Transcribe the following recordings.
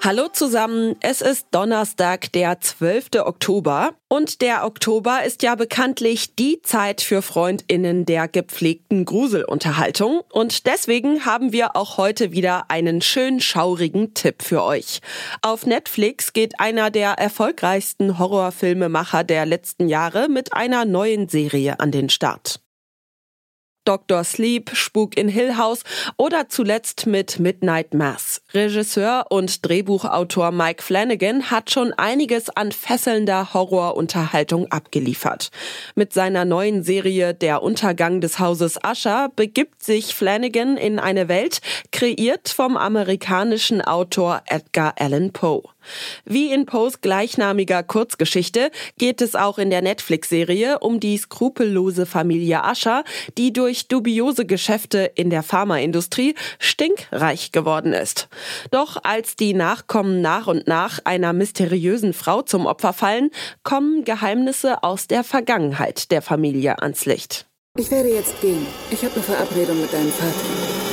Hallo zusammen, es ist Donnerstag, der 12. Oktober und der Oktober ist ja bekanntlich die Zeit für Freundinnen der gepflegten Gruselunterhaltung und deswegen haben wir auch heute wieder einen schön schaurigen Tipp für euch. Auf Netflix geht einer der erfolgreichsten Horrorfilmemacher der letzten Jahre mit einer neuen Serie an den Start. Dr. Sleep, Spuk in Hill House oder zuletzt mit Midnight Mass. Regisseur und Drehbuchautor Mike Flanagan hat schon einiges an fesselnder Horrorunterhaltung abgeliefert. Mit seiner neuen Serie Der Untergang des Hauses Usher begibt sich Flanagan in eine Welt, kreiert vom amerikanischen Autor Edgar Allan Poe. Wie in Poes gleichnamiger Kurzgeschichte geht es auch in der Netflix-Serie um die skrupellose Familie Ascher, die durch dubiose Geschäfte in der Pharmaindustrie stinkreich geworden ist. Doch als die Nachkommen nach und nach einer mysteriösen Frau zum Opfer fallen, kommen Geheimnisse aus der Vergangenheit der Familie ans Licht. Ich werde jetzt gehen. Ich habe eine Verabredung mit deinem Vater.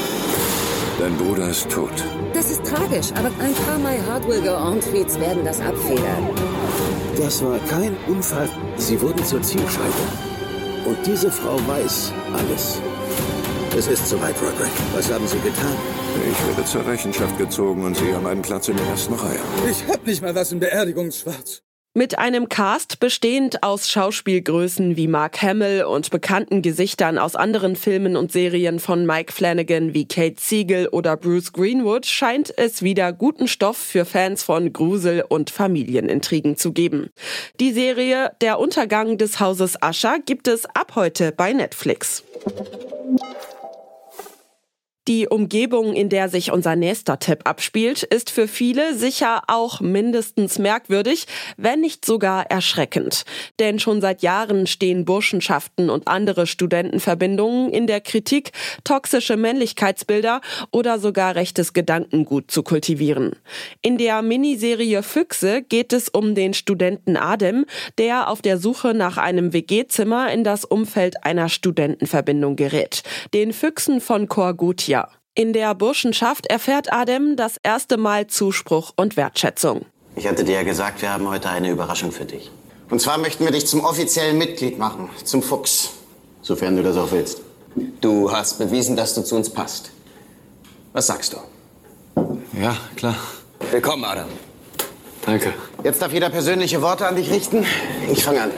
Dein Bruder ist tot. Das ist tragisch, aber ein paar My Heart Will Go On Tweets werden das abfedern. Das war kein Unfall. Sie wurden zur Zielscheibe. Und diese Frau weiß alles. Es ist soweit, Roderick. Was haben Sie getan? Ich werde zur Rechenschaft gezogen und Sie haben einen Platz in der ersten Reihe. Ich hab nicht mal was im Beerdigungsschwarz. Mit einem Cast bestehend aus Schauspielgrößen wie Mark Hamill und bekannten Gesichtern aus anderen Filmen und Serien von Mike Flanagan wie Kate Siegel oder Bruce Greenwood scheint es wieder guten Stoff für Fans von Grusel- und Familienintrigen zu geben. Die Serie Der Untergang des Hauses Ascher gibt es ab heute bei Netflix. Die Umgebung, in der sich unser nächster Tipp abspielt, ist für viele sicher auch mindestens merkwürdig, wenn nicht sogar erschreckend. Denn schon seit Jahren stehen Burschenschaften und andere Studentenverbindungen in der Kritik, toxische Männlichkeitsbilder oder sogar rechtes Gedankengut zu kultivieren. In der Miniserie Füchse geht es um den Studenten Adem, der auf der Suche nach einem WG-Zimmer in das Umfeld einer Studentenverbindung gerät. Den Füchsen von Korgutia. In der Burschenschaft erfährt Adem das erste Mal Zuspruch und Wertschätzung. Ich hatte dir ja gesagt, wir haben heute eine Überraschung für dich. Und zwar möchten wir dich zum offiziellen Mitglied machen, zum Fuchs, sofern du das auch willst. Du hast bewiesen, dass du zu uns passt. Was sagst du? Ja, klar. Willkommen, Adam. Danke. Jetzt darf jeder persönliche Worte an dich richten. Ich fange an.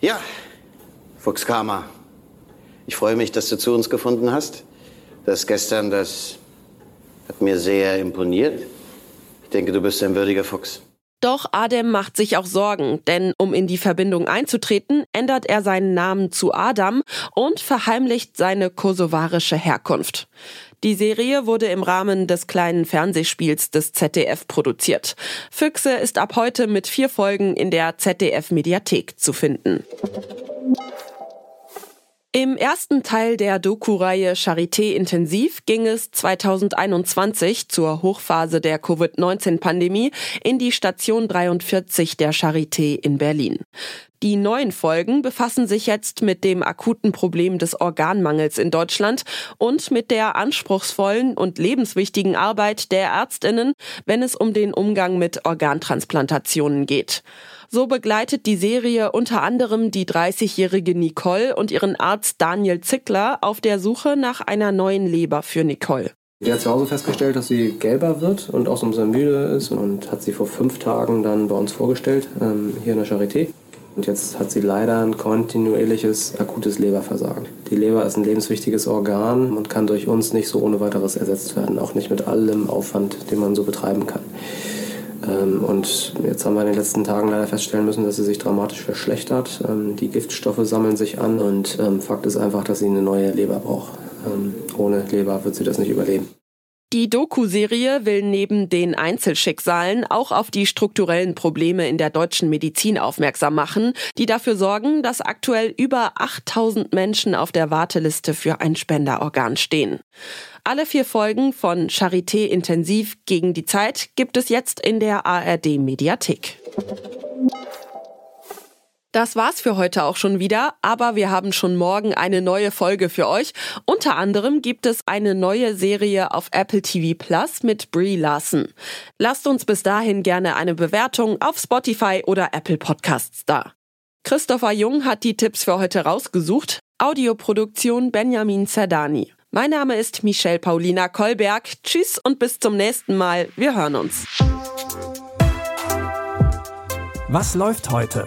Ja, Fuchs Karma. Ich freue mich, dass du zu uns gefunden hast. Das gestern, das hat mir sehr imponiert. Ich denke, du bist ein würdiger Fuchs. Doch Adem macht sich auch Sorgen, denn um in die Verbindung einzutreten, ändert er seinen Namen zu Adam und verheimlicht seine kosovarische Herkunft. Die Serie wurde im Rahmen des kleinen Fernsehspiels des ZDF produziert. Füchse ist ab heute mit vier Folgen in der ZDF Mediathek zu finden. Im ersten Teil der Doku-Reihe Charité Intensiv ging es 2021 zur Hochphase der Covid-19-Pandemie in die Station 43 der Charité in Berlin. Die neuen Folgen befassen sich jetzt mit dem akuten Problem des Organmangels in Deutschland und mit der anspruchsvollen und lebenswichtigen Arbeit der Ärztinnen, wenn es um den Umgang mit Organtransplantationen geht. So begleitet die Serie unter anderem die 30-jährige Nicole und ihren Arzt Daniel Zickler auf der Suche nach einer neuen Leber für Nicole. Die hat zu Hause festgestellt, dass sie gelber wird und auch so ein bisschen müde ist und hat sie vor fünf Tagen dann bei uns vorgestellt, ähm, hier in der Charité. Und jetzt hat sie leider ein kontinuierliches akutes Leberversagen. Die Leber ist ein lebenswichtiges Organ und kann durch uns nicht so ohne weiteres ersetzt werden, auch nicht mit allem Aufwand, den man so betreiben kann. Ähm, und jetzt haben wir in den letzten Tagen leider feststellen müssen, dass sie sich dramatisch verschlechtert. Ähm, die Giftstoffe sammeln sich an und ähm, Fakt ist einfach, dass sie eine neue Leber braucht. ohne Leber wird sie das nicht überleben. Die Doku-Serie will neben den Einzelschicksalen auch auf die strukturellen Probleme in der deutschen Medizin aufmerksam machen, die dafür sorgen, dass aktuell über 8000 Menschen auf der Warteliste für ein Spenderorgan stehen. Alle vier Folgen von Charité Intensiv gegen die Zeit gibt es jetzt in der ARD Mediathek. Das war's für heute auch schon wieder, aber wir haben schon morgen eine neue Folge für euch. Unter anderem gibt es eine neue Serie auf Apple TV Plus mit Brie Larson. Lasst uns bis dahin gerne eine Bewertung auf Spotify oder Apple Podcasts da. Christopher Jung hat die Tipps für heute rausgesucht. Audioproduktion Benjamin Zerdani. Mein Name ist Michelle Paulina Kolberg. Tschüss und bis zum nächsten Mal. Wir hören uns. Was läuft heute?